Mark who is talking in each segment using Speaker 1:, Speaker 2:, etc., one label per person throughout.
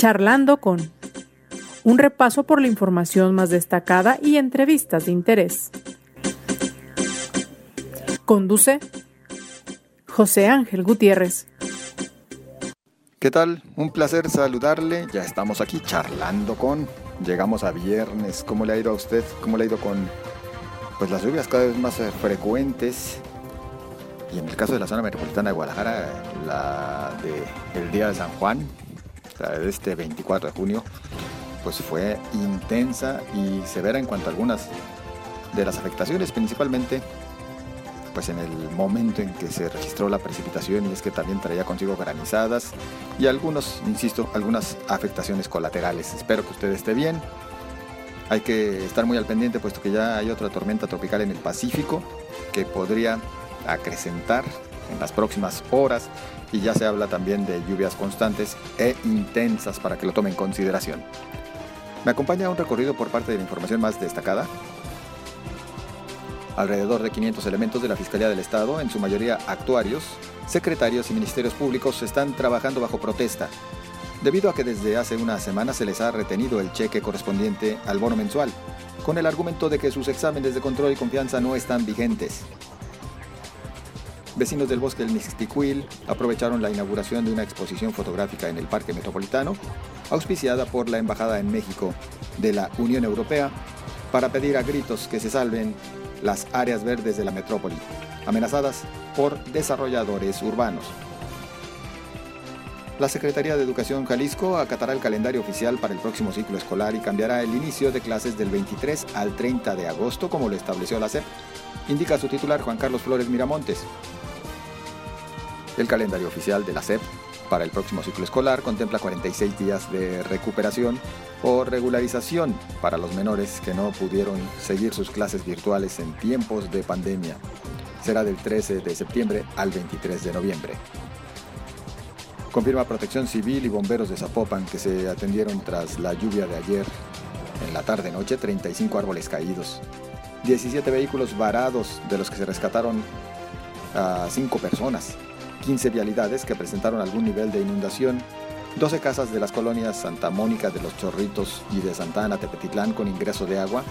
Speaker 1: Charlando con un repaso por la información más destacada y entrevistas de interés. Conduce José Ángel Gutiérrez.
Speaker 2: ¿Qué tal? Un placer saludarle. Ya estamos aquí charlando con. Llegamos a viernes. ¿Cómo le ha ido a usted? ¿Cómo le ha ido con pues las lluvias cada vez más eh, frecuentes? Y en el caso de la zona metropolitana de Guadalajara, la de el día de San Juan, este 24 de junio, pues fue intensa y severa en cuanto a algunas de las afectaciones, principalmente pues en el momento en que se registró la precipitación y es que también traía consigo granizadas y algunos, insisto, algunas afectaciones colaterales. Espero que usted esté bien. Hay que estar muy al pendiente puesto que ya hay otra tormenta tropical en el Pacífico que podría acrecentar en las próximas horas y ya se habla también de lluvias constantes e intensas para que lo tome en consideración. Me acompaña un recorrido por parte de la información más destacada. Alrededor de 500 elementos de la Fiscalía del Estado, en su mayoría actuarios, secretarios y ministerios públicos, están trabajando bajo protesta, debido a que desde hace una semana se les ha retenido el cheque correspondiente al bono mensual, con el argumento de que sus exámenes de control y confianza no están vigentes. Vecinos del bosque del Mixtiquil aprovecharon la inauguración de una exposición fotográfica en el Parque Metropolitano, auspiciada por la Embajada en México de la Unión Europea, para pedir a gritos que se salven las áreas verdes de la metrópoli, amenazadas por desarrolladores urbanos. La Secretaría de Educación Jalisco acatará el calendario oficial para el próximo ciclo escolar y cambiará el inicio de clases del 23 al 30 de agosto, como lo estableció la SEP, indica su titular Juan Carlos Flores Miramontes. El calendario oficial de la SEP para el próximo ciclo escolar contempla 46 días de recuperación o regularización para los menores que no pudieron seguir sus clases virtuales en tiempos de pandemia. Será del 13 de septiembre al 23 de noviembre. Confirma Protección Civil y bomberos de Zapopan que se atendieron tras la lluvia de ayer. En la tarde-noche, 35 árboles caídos. 17 vehículos varados, de los que se rescataron a 5 personas. 15 vialidades que presentaron algún nivel de inundación, 12 casas de las colonias Santa Mónica de los Chorritos y de Santa Ana Tepetitlán con ingreso de agua.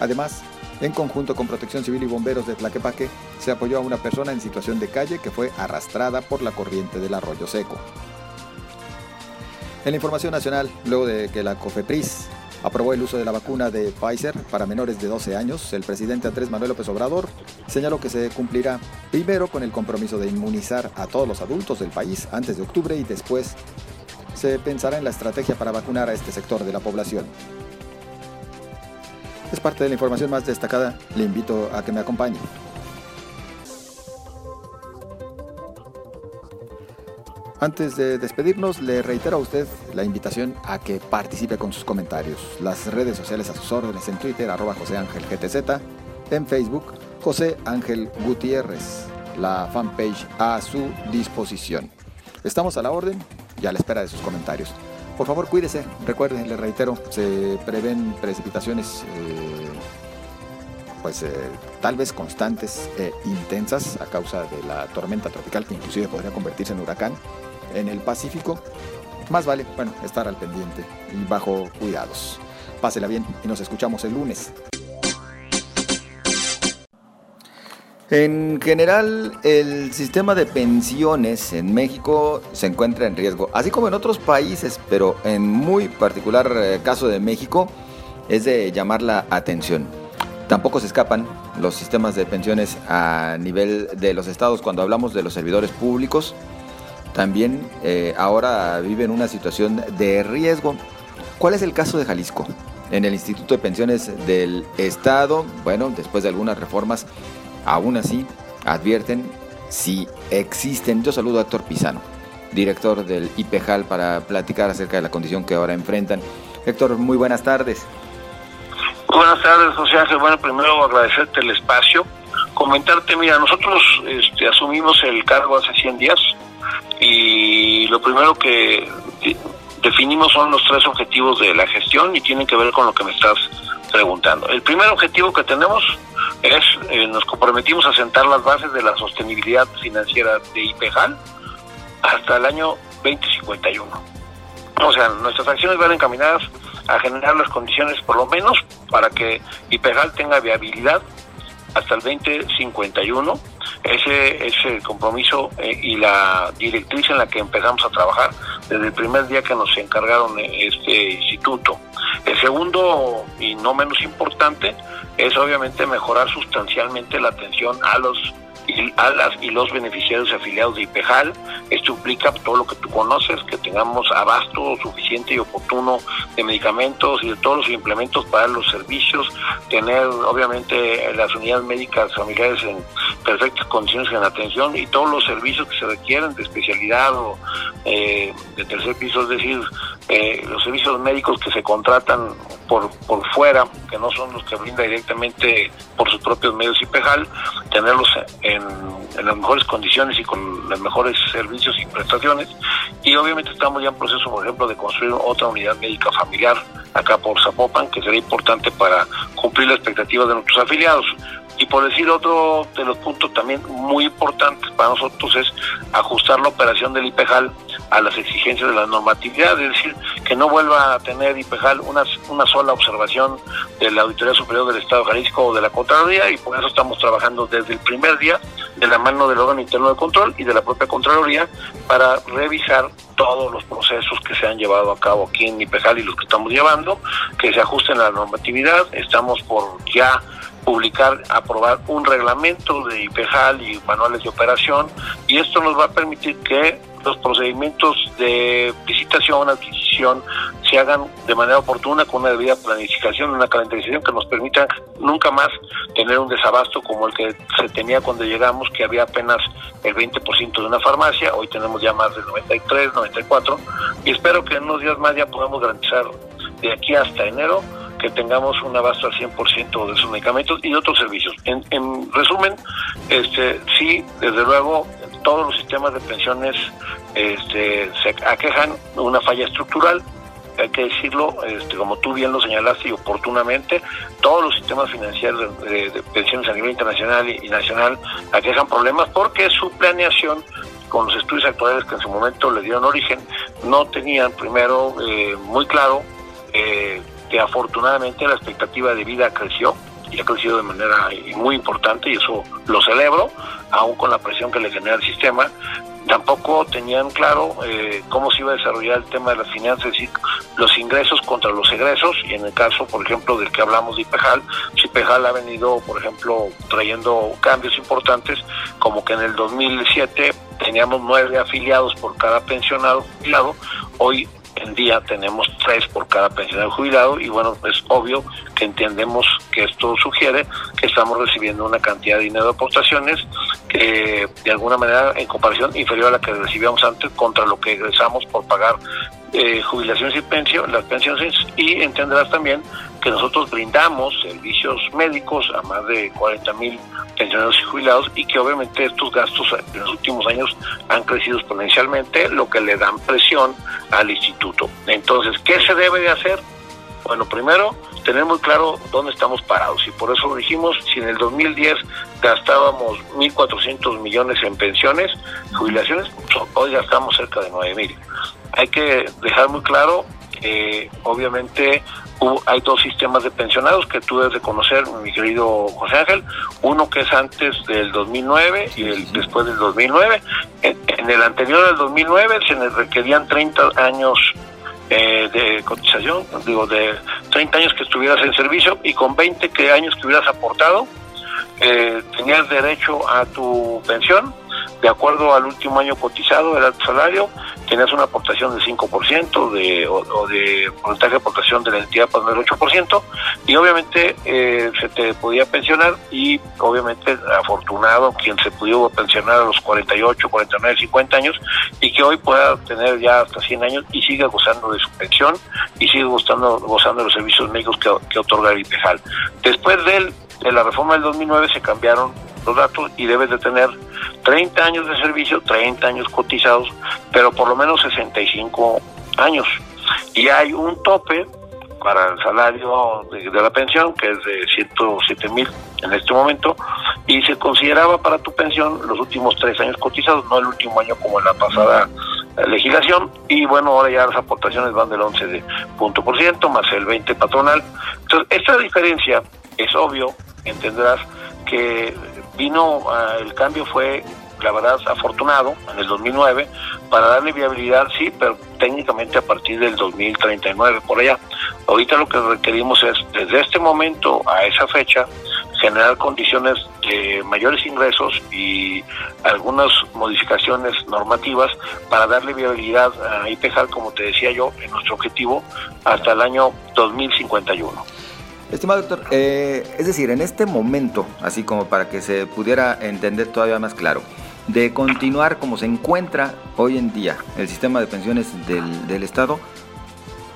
Speaker 2: Además, en conjunto con Protección Civil y Bomberos de Tlaquepaque, se apoyó a una persona en situación de calle que fue arrastrada por la corriente del arroyo seco. En la información nacional, luego de que la COFEPRIS aprobó el uso de la vacuna de Pfizer para menores de 12 años, el presidente Andrés Manuel López Obrador señaló que se cumplirá primero con el compromiso de inmunizar a todos los adultos del país antes de octubre y después se pensará en la estrategia para vacunar a este sector de la población. Es parte de la información más destacada, le invito a que me acompañe. Antes de despedirnos, le reitero a usted la invitación a que participe con sus comentarios. Las redes sociales a sus órdenes en Twitter, arroba José Ángel GTZ, en Facebook, José Ángel Gutiérrez, la fanpage a su disposición. Estamos a la orden y a la espera de sus comentarios. Por favor, cuídese. Recuerden, le reitero, se prevén precipitaciones eh, pues eh, tal vez constantes e intensas a causa de la tormenta tropical que inclusive podría convertirse en huracán en el Pacífico, más vale, bueno, estar al pendiente y bajo cuidados. Pásela bien y nos escuchamos el lunes. En general, el sistema de pensiones en México se encuentra en riesgo, así como en otros países, pero en muy particular eh, caso de México es de llamar la atención. Tampoco se escapan los sistemas de pensiones a nivel de los estados cuando hablamos de los servidores públicos también eh, ahora viven una situación de riesgo. ¿Cuál es el caso de Jalisco? En el Instituto de Pensiones del Estado, bueno, después de algunas reformas, aún así advierten si existen. Yo saludo a Héctor Pizano, director del IPEJAL, para platicar acerca de la condición que ahora enfrentan. Héctor, muy buenas tardes.
Speaker 3: Buenas tardes, José Ángel. Bueno, primero agradecerte el espacio. Comentarte, mira, nosotros este, asumimos el cargo hace 100 días y lo primero que definimos son los tres objetivos de la gestión y tienen que ver con lo que me estás preguntando. El primer objetivo que tenemos es, eh, nos comprometimos a sentar las bases de la sostenibilidad financiera de IPEJAL hasta el año 2051. O sea, nuestras acciones van encaminadas a generar las condiciones, por lo menos, para que IPEJAL tenga viabilidad hasta el 2051. Ese es el compromiso eh, y la directriz en la que empezamos a trabajar desde el primer día que nos encargaron este instituto. El segundo, y no menos importante, es obviamente mejorar sustancialmente la atención a los y a las y los beneficiarios afiliados de IPEJAL. Esto implica todo lo que tú conoces, que tengamos abasto suficiente y oportuno de medicamentos y de todos los implementos para los servicios, tener obviamente las unidades médicas familiares en perfectas condiciones en atención y todos los servicios que se requieren de especialidad o eh, de tercer piso, es decir, eh, los servicios médicos que se contratan por, por fuera, que no son los que brinda directamente por sus propios medios IPEJAL, tenerlos en, en, las mejores condiciones y con los mejores servicios y prestaciones. Y obviamente estamos ya en proceso, por ejemplo, de construir otra unidad médica familiar acá por Zapopan, que será importante para cumplir las expectativas de nuestros afiliados. Y por decir otro de los puntos también muy importantes para nosotros es ajustar la operación del IPEJAL a las exigencias de la normatividad, es decir, que no vuelva a tener IPEJAL una, una sola observación de la Auditoría Superior del Estado de Jalisco o de la Contraloría y por eso estamos trabajando desde el primer día de la mano del órgano interno de control y de la propia Contraloría para revisar todos los procesos que se han llevado a cabo aquí en IPEJAL y los que estamos llevando, que se ajusten a la normatividad. Estamos por ya publicar, aprobar un reglamento de IPEJAL y manuales de operación y esto nos va a permitir que los procedimientos de licitación, adquisición, se hagan de manera oportuna, con una debida planificación, una calendarización que nos permita nunca más tener un desabasto como el que se tenía cuando llegamos, que había apenas el 20% de una farmacia, hoy tenemos ya más del 93, 94, y espero que en unos días más ya podamos garantizar de aquí hasta enero que tengamos un abasto al 100% de esos medicamentos y otros servicios. En, en resumen, este sí, desde luego, todos los sistemas de pensiones este, se aquejan una falla estructural, hay que decirlo, este, como tú bien lo señalaste y oportunamente, todos los sistemas financieros de, de pensiones a nivel internacional y, y, nacional aquejan problemas porque su planeación con los estudios actuales que en su momento le dieron origen, no tenían primero eh, muy claro eh, que afortunadamente la expectativa de vida creció y ha crecido de manera muy importante y eso lo celebro, aún con la presión que le genera el sistema. Tampoco tenían claro eh, cómo se iba a desarrollar el tema de las finanzas, es decir, los ingresos contra los egresos, y en el caso, por ejemplo, del que hablamos de IPEJAL, si IPEJAL ha venido, por ejemplo, trayendo cambios importantes, como que en el 2007 teníamos nueve afiliados por cada pensionado jubilado, hoy en día tenemos tres por cada pensionado jubilado y bueno, es obvio que entendemos que esto sugiere que estamos recibiendo una cantidad de dinero de aportaciones que de alguna manera en comparación inferior a la que recibíamos antes contra lo que egresamos por pagar eh, jubilaciones y pensión, las pensiones y entenderás también que nosotros brindamos servicios médicos a más de 40 mil pensionados y jubilados y que obviamente estos gastos en los últimos años han crecido exponencialmente, lo que le dan presión al instituto. Entonces, ¿qué se debe de hacer? Bueno, primero, tener muy claro dónde estamos parados y por eso dijimos, si en el 2010 gastábamos 1.400 millones en pensiones, jubilaciones, hoy gastamos cerca de 9.000. Hay que dejar muy claro que obviamente hay dos sistemas de pensionados que tú debes de conocer, mi querido José Ángel. Uno que es antes del 2009 y el después del 2009. En, en el anterior del 2009 se les requerían 30 años eh, de cotización, digo, de 30 años que estuvieras en servicio y con 20 que años que hubieras aportado, eh, tenías derecho a tu pensión de acuerdo al último año cotizado, era tu salario, tenías una aportación del 5% de, o, de porcentaje de aportación de la entidad para el 8%, y obviamente eh, se te podía pensionar y obviamente afortunado quien se pudo pensionar a los 48, 49, 50 años y que hoy pueda tener ya hasta 100 años y siga gozando de su pensión y sigue gozando, gozando de los servicios médicos que, que otorga el IPEJAL. Después de, de la reforma del 2009 se cambiaron los datos y debes de tener 30 años de servicio, 30 años cotizados, pero por lo menos 65 años. Y hay un tope para el salario de, la pensión, que es de 107 mil en este momento, y se consideraba para tu pensión los últimos tres años cotizados, no el último año como en la pasada legislación y bueno, ahora ya las aportaciones van del 11 de punto por ciento más el 20 patronal. Entonces, esta diferencia es obvio, entenderás que vino, ah, el cambio fue la verdad afortunado en el 2009 para darle viabilidad, sí, pero técnicamente a partir del 2039 por allá. Ahorita lo que requerimos es desde este momento a esa fecha generar condiciones de mayores ingresos y algunas modificaciones normativas para darle viabilidad a IPEJAL, como te decía yo, en nuestro objetivo hasta el año 2051.
Speaker 2: Estimado doctor, eh, es decir, en este momento, así como para que se pudiera entender todavía más claro, de continuar como se encuentra hoy en día el sistema de pensiones del, del Estado,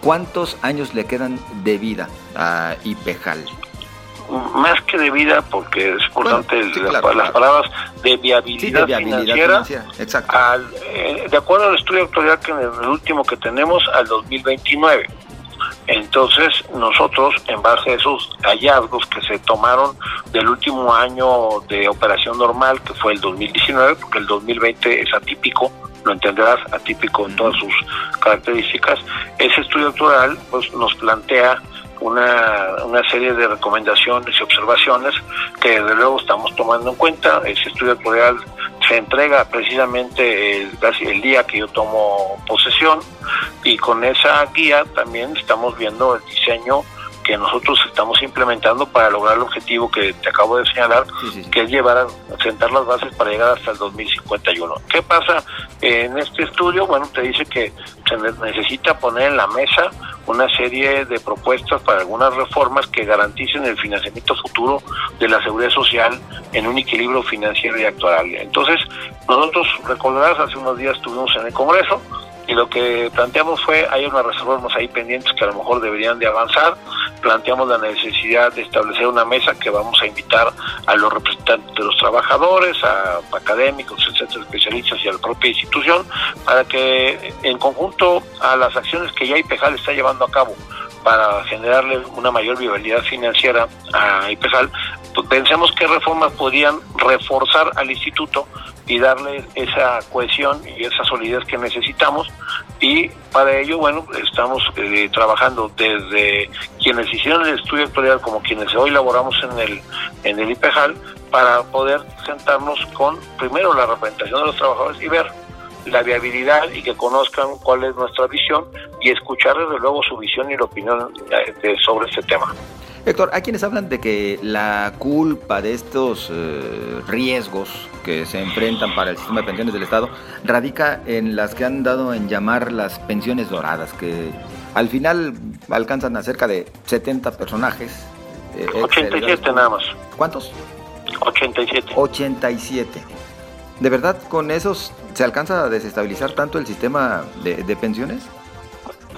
Speaker 2: ¿cuántos años le quedan de vida a IPEJAL?
Speaker 3: más que de vida, porque es importante las, palabras de viabilidad, financiera, Al, eh, de acuerdo al estudio actual que en el último que tenemos al 2029. Entonces nosotros, en base a esos hallazgos que se tomaron del último año de operación normal, que fue el 2019, porque el 2020 es atípico, lo entenderás, atípico en todas sus características, ese estudio actual pues, nos plantea una, una serie de recomendaciones y observaciones que desde luego estamos tomando en cuenta. Ese estudio actuarial se entrega precisamente el, el día que yo tomo posesión y con esa guía también estamos viendo el diseño que nosotros estamos implementando para lograr el objetivo que te acabo de señalar, que es llevar a sentar las bases para llegar hasta el 2051. ¿Qué pasa en este estudio? Bueno, te dice que se necesita poner en la mesa una serie de propuestas para algunas reformas que garanticen el financiamiento futuro de la seguridad social en un equilibrio financiero y actual. Entonces, nosotros, recordarás, hace unos días estuvimos en el Congreso, y lo que planteamos fue, hay unas reformas ahí pendientes que a lo mejor deberían de avanzar, planteamos la necesidad de establecer una mesa que vamos a invitar a los representantes de los trabajadores, a académicos, etcétera, especialistas y a la propia institución, para que en conjunto a las acciones que ya IPEJAL está llevando a cabo para generarle una mayor viabilidad financiera a IPEJAL, pues pensemos qué reformas podrían reforzar al instituto y darle esa cohesión y esa solidez que necesitamos y para ello bueno estamos eh, trabajando desde quienes hicieron el estudio actuarial como quienes hoy laboramos en el en el IPEJAL para poder sentarnos con primero la representación de los trabajadores y ver la viabilidad y que conozcan cuál es nuestra visión y escuchar desde luego su visión y la opinión eh, sobre este tema.
Speaker 2: Héctor, hay quienes hablan de que la culpa de estos eh, riesgos que se enfrentan para el sistema de pensiones del Estado radica en las que han dado en llamar las pensiones doradas, que al final alcanzan a cerca de 70 personajes.
Speaker 3: 87 eh, nada más.
Speaker 2: ¿Cuántos?
Speaker 3: 87.
Speaker 2: 87. ¿De verdad con esos se alcanza a desestabilizar tanto el sistema de, de pensiones?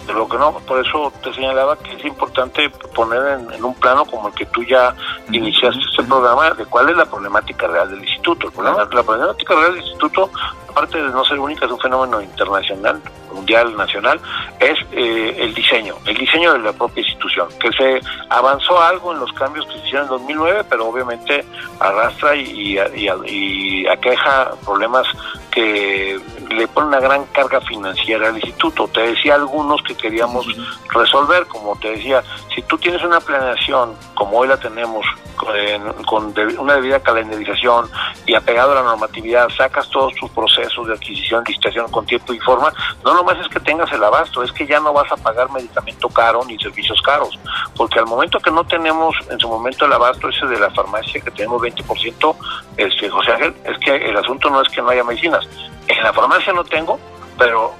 Speaker 3: De lo que no, por eso te señalaba que es importante poner en, un plano como el que tú ya iniciaste este programa, de cuál es la problemática real del instituto. El problema, La problemática real del instituto, aparte de no ser única, es un fenómeno internacional, mundial, nacional, es eh, el diseño, el diseño de la propia institución, que se avanzó algo en los cambios que se hicieron en 2009, pero obviamente arrastra y, y, y aqueja problemas que le pone una gran carga financiera al instituto. Te decía algunos que queríamos resolver, como te decía, si tú tienes una planeación como hoy la tenemos, con, una debida calendarización y apegado a la normatividad, sacas todos tus procesos de adquisición, licitación con tiempo y forma, no es que tengas el abasto, es que ya no vas a pagar medicamento caro ni servicios caros, porque al momento que no tenemos en su momento el abasto ese de la farmacia, que tenemos 20%, este, José Ángel, es que el asunto no es que no haya medicinas, en la farmacia no tengo, pero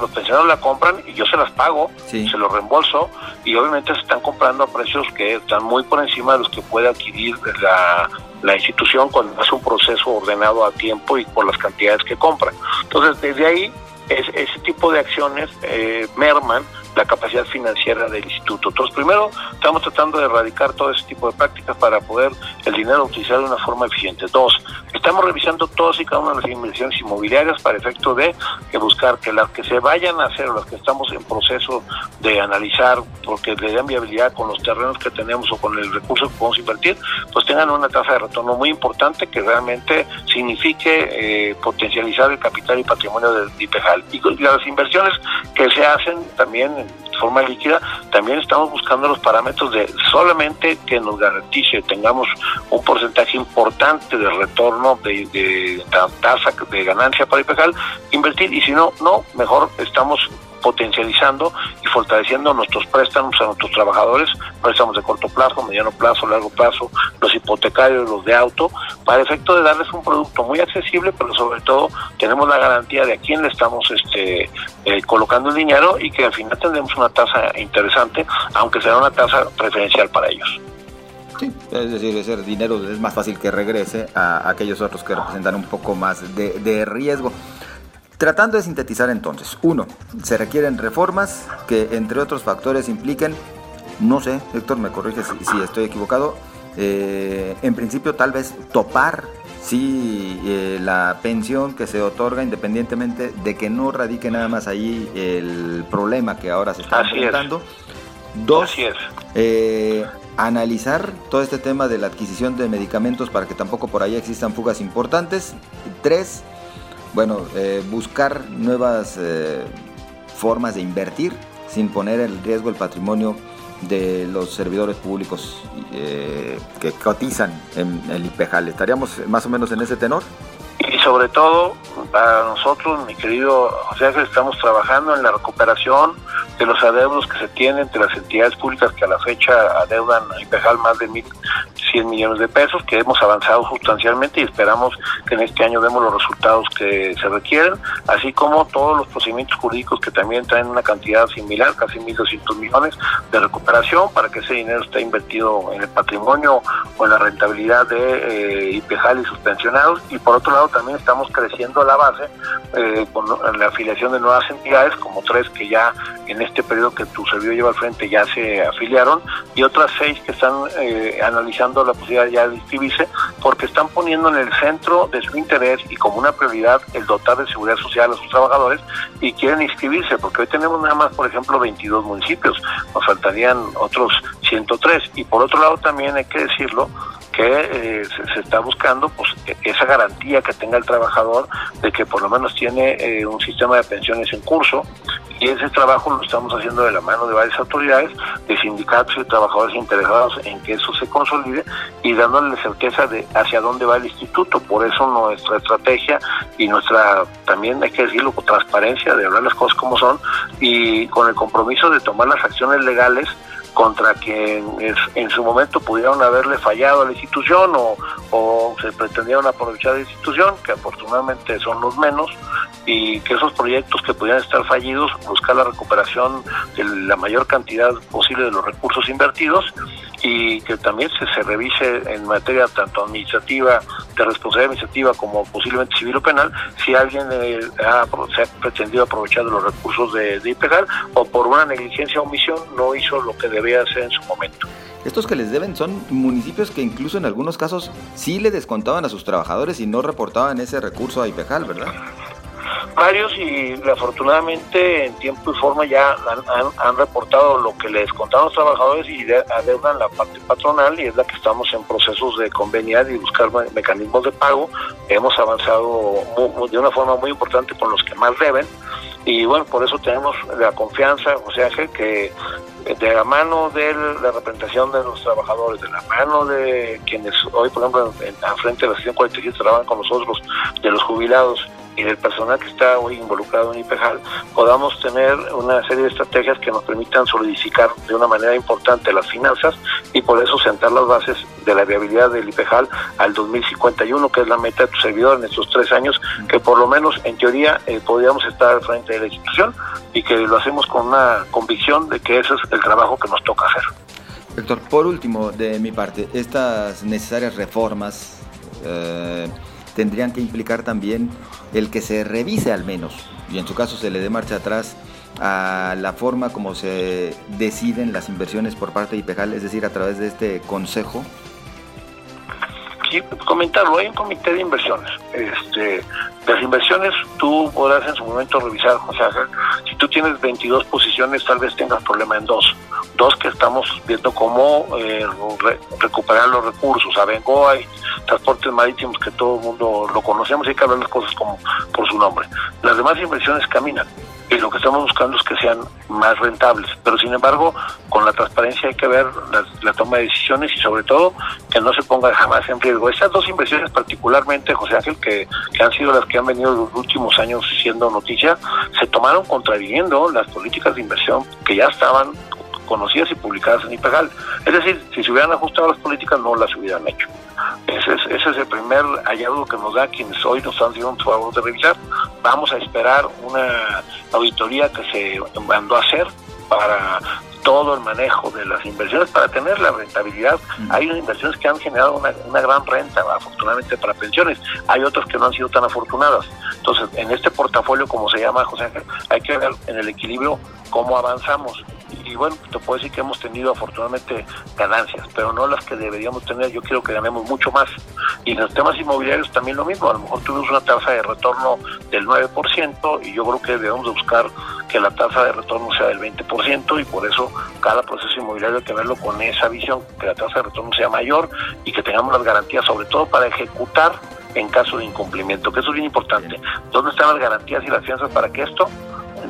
Speaker 3: los pensionados la compran y yo se las pago, se los reembolso y obviamente se están comprando a precios que están muy por encima de los que puede adquirir la, la institución cuando hace un proceso ordenado a tiempo y por las cantidades que compran. Entonces, desde ahí, es, ese tipo de acciones eh, merman la capacidad financiera del instituto. Entonces, primero, estamos tratando de erradicar todo ese tipo de prácticas para poder el dinero utilizar de una forma eficiente. Dos, estamos revisando todas y cada una de las inversiones inmobiliarias para efecto de buscar que las que se vayan a hacer o las que estamos en proceso de analizar porque le den viabilidad con los terrenos que tenemos o con el recurso que podemos invertir, pues tengan una tasa de retorno muy importante que realmente signifique eh, potencializar el capital y patrimonio del IPEJAL. Y las inversiones que se hacen también en forma líquida, también estamos buscando los parámetros de solamente que nos garantice, tengamos un porcentaje importante de retorno de, de, tasa de ganancia para IPEJAL, invertir y si no, no, mejor estamos potencializando y fortaleciendo nuestros préstamos a nuestros trabajadores, préstamos de corto plazo, mediano plazo, largo plazo, los hipotecarios, los de auto, para efecto de darles un producto muy accesible, pero sobre todo tenemos la garantía de a quién le estamos este, eh, colocando el dinero y que al final tendremos una tasa interesante, aunque será una tasa preferencial para ellos.
Speaker 4: Sí, es decir, ese dinero es más fácil que regrese a aquellos otros que representan un poco más de, de riesgo. Tratando de sintetizar entonces, uno, se requieren reformas que entre otros factores impliquen, no sé, Héctor me corrige si, estoy equivocado, eh, en principio tal vez topar sí eh, la pensión que se otorga independientemente de que no radique nada más ahí el problema que ahora se está enfrentando. Dos, eh, analizar todo este tema de la adquisición de medicamentos para que tampoco por ahí existan fugas importantes. Tres, bueno, eh, buscar nuevas eh, formas de invertir sin poner en riesgo el patrimonio de los servidores públicos eh, que cotizan en el IPEJAL. ¿Estaríamos más o menos en ese tenor?
Speaker 3: Y sobre todo, para nosotros, mi querido José, estamos trabajando en la recuperación de los adeudos que se tienen entre las entidades públicas que a la fecha adeudan a IPEJAL más de mil 100 millones de pesos, que hemos avanzado sustancialmente y esperamos que en este año demos los resultados que se requieren, así como todos los procedimientos jurídicos que también traen una cantidad similar, casi 1.200 millones de recuperación, para que ese dinero esté invertido en el patrimonio o en la rentabilidad de eh, IPEJAL y sus pensionados. Y por otro lado, también estamos creciendo la base eh, con la afiliación de nuevas entidades, como tres que ya en este periodo que tu servidor lleva al frente ya se afiliaron, y otras seis que están eh, analizando la posibilidad ya de inscribirse porque están poniendo en el centro de su interés y como una prioridad el dotar de seguridad social a sus trabajadores y quieren inscribirse porque hoy tenemos nada más, por ejemplo, 22 municipios, nos faltarían otros 103 y por otro lado también hay que decirlo que eh, se, está buscando pues e, esa garantía que tenga el trabajador de que por lo menos tiene eh, un sistema de pensiones en curso y ese trabajo lo estamos haciendo de la mano de varias autoridades, de sindicatos y trabajadores interesados en que eso se consolide y dándole certeza de hacia dónde va el instituto. Por eso nuestra estrategia y nuestra, también hay que decirlo, transparencia de hablar las cosas como son y con el compromiso de tomar las acciones legales contra quien en su momento pudieron haberle fallado a la institución o, se pretendieron aprovechar la institución, que afortunadamente son los menos, y que esos proyectos que pudieran estar fallidos, buscar la recuperación de la mayor cantidad posible de los recursos invertidos y que también se, se revise en materia tanto administrativa, de responsabilidad administrativa como posiblemente civil o penal, si alguien eh, ha, se ha pretendido aprovechar de los recursos de, de o por una negligencia o omisión no hizo lo que debía hacer en su momento.
Speaker 4: Estos que les deben son municipios que incluso en algunos casos sí le descontaban a sus trabajadores y no reportaban ese recurso a IPEJAL, ¿verdad?
Speaker 3: varios y afortunadamente en tiempo y forma ya han, reportado lo que les contaron los trabajadores y adeudan la parte patronal y es la que estamos en procesos de conveniar y buscar mecanismos de pago. Hemos avanzado de una forma muy importante con los que más deben y bueno, por eso tenemos la confianza, o sea, que de la mano de la representación de los trabajadores, de la mano de quienes hoy, por ejemplo, en, frente de la 147 trabajan con nosotros, de los jubilados, y del personal que está hoy involucrado en IPEJAL, podamos tener una serie de estrategias que nos permitan solidificar de una manera importante las finanzas y por eso sentar las bases de la viabilidad del IPEJAL al 2051, que es la meta de tu servidor en estos tres años, que por lo menos en teoría eh, podríamos estar al frente de la institución y que lo hacemos con una convicción de que ese es el trabajo que nos toca hacer.
Speaker 4: Héctor, por último, de mi parte, estas necesarias reformas, eh,
Speaker 2: tendrían que implicar también el que se revise al menos, y en su caso se le dé marcha atrás a la forma como se deciden las inversiones por parte de IPEJAL, es decir, a través de este consejo?
Speaker 3: Sí, comentarlo, hay un comité de inversiones. Este, las inversiones tú podrás en su momento revisar, o sea, si tú tienes 22 posiciones, tal vez tengas problema en dos. Dos que estamos viendo cómo eh, recuperar los recursos. A Bengoa hay transportes marítimos que todo el mundo lo conocemos y hay que hablar las cosas como por su nombre. Las demás inversiones caminan y lo que estamos buscando es que sean más rentables. Pero sin embargo, con la transparencia hay que ver la, toma de decisiones y sobre todo que no se ponga jamás en riesgo. Estas dos inversiones particularmente, José Ángel, que, que han sido las que han venido los últimos años siendo noticia, se tomaron contraviniendo las políticas de inversión que ya estaban conocidas y publicadas en IPEGAL. Es decir, si se hubieran ajustado las políticas no las hubieran hecho. Ese es, ese es el primer hallazgo que nos da quienes hoy nos han sido un favor de revisar. Vamos a esperar una auditoría que se mandó a hacer para todo el manejo de las inversiones para tener la rentabilidad. Hay inversiones que han generado una, una, gran renta, afortunadamente para pensiones. Hay otras que no han sido tan afortunadas. Entonces, en este portafolio, como se llama José Ángel, hay que ver en el equilibrio cómo avanzamos y bueno, te puedo decir que hemos tenido afortunadamente ganancias, pero no las que deberíamos tener. Yo quiero que ganemos mucho más. Y en los temas inmobiliarios también lo mismo. A lo mejor tuvimos una tasa de retorno del 9% y yo creo que debemos de buscar que la tasa de retorno sea del 20% y por eso cada proceso inmobiliario hay que verlo con esa visión, que la tasa de retorno sea mayor y que tengamos las garantías, sobre todo para ejecutar en caso de incumplimiento, que eso es bien importante. ¿Dónde están las garantías y las fianzas para que esto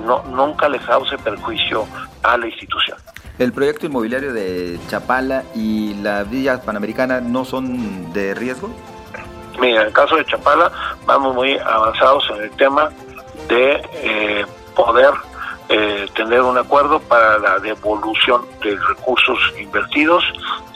Speaker 3: no, nunca le cause perjuicio a la institución.
Speaker 2: ¿El proyecto inmobiliario de Chapala y la Villa Panamericana no son de riesgo?
Speaker 3: Mira, en el caso de Chapala vamos muy avanzados en el tema de eh, poder eh, tener un acuerdo para la devolución de recursos invertidos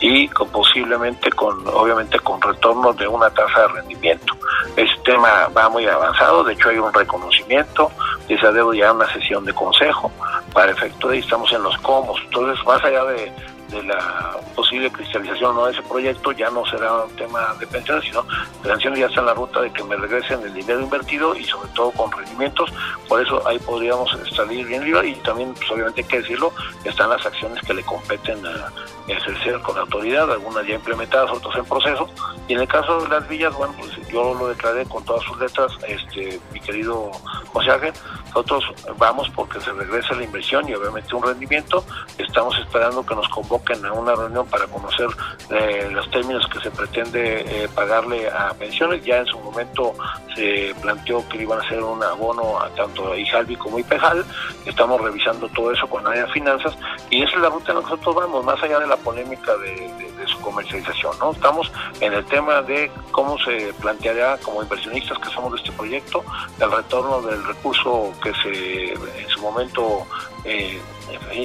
Speaker 3: y posiblemente con obviamente con retorno de una tasa de rendimiento. Este tema va muy avanzado, de hecho hay un reconocimiento, y se ha dado ya una sesión de consejo para efecto de estamos en los comos. Entonces, más allá de de la posible cristalización no de ese proyecto ya no será un tema de pensiones, sino pensiones ya está en la ruta de que me regresen el dinero invertido y sobre todo con rendimientos, por eso ahí podríamos salir bien libre y también pues, obviamente hay que decirlo, están las acciones que le competen a ejercer con autoridad, algunas ya implementadas, otras en proceso, y en el caso de las villas, bueno, pues yo lo declaré con todas sus letras, este mi querido José Ángel, nosotros vamos porque se regrese la inversión y obviamente un rendimiento, estamos esperando que nos convoque en una reunión para conocer eh, los términos que se pretende eh, pagarle a pensiones. Ya en su momento se planteó que iban a hacer un abono a tanto a IJALBI como IPEJAL. Estamos revisando todo eso con área de finanzas y esa es la ruta en la que nosotros vamos, más allá de la polémica de, su comercialización. no Estamos en el tema de cómo se planteará como inversionistas que somos de este proyecto el retorno del recurso que se en su momento eh,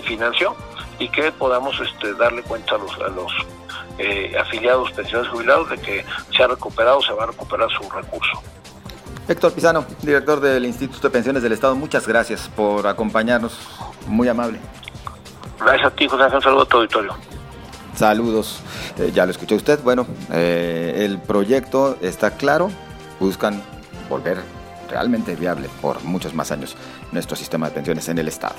Speaker 3: financió y que podamos este, darle cuenta a los, a los eh, afiliados, pensionados jubilados de que se ha recuperado, se va a recuperar su recurso.
Speaker 2: Héctor Pizano, director del Instituto de Pensiones del Estado, muchas gracias por acompañarnos, muy amable.
Speaker 3: Gracias a ti, José un saludo a tu auditorio.
Speaker 2: Saludos, eh, ya lo escuchó usted, bueno, eh, el proyecto está claro, buscan volver realmente viable por muchos más años nuestro sistema de pensiones en el Estado.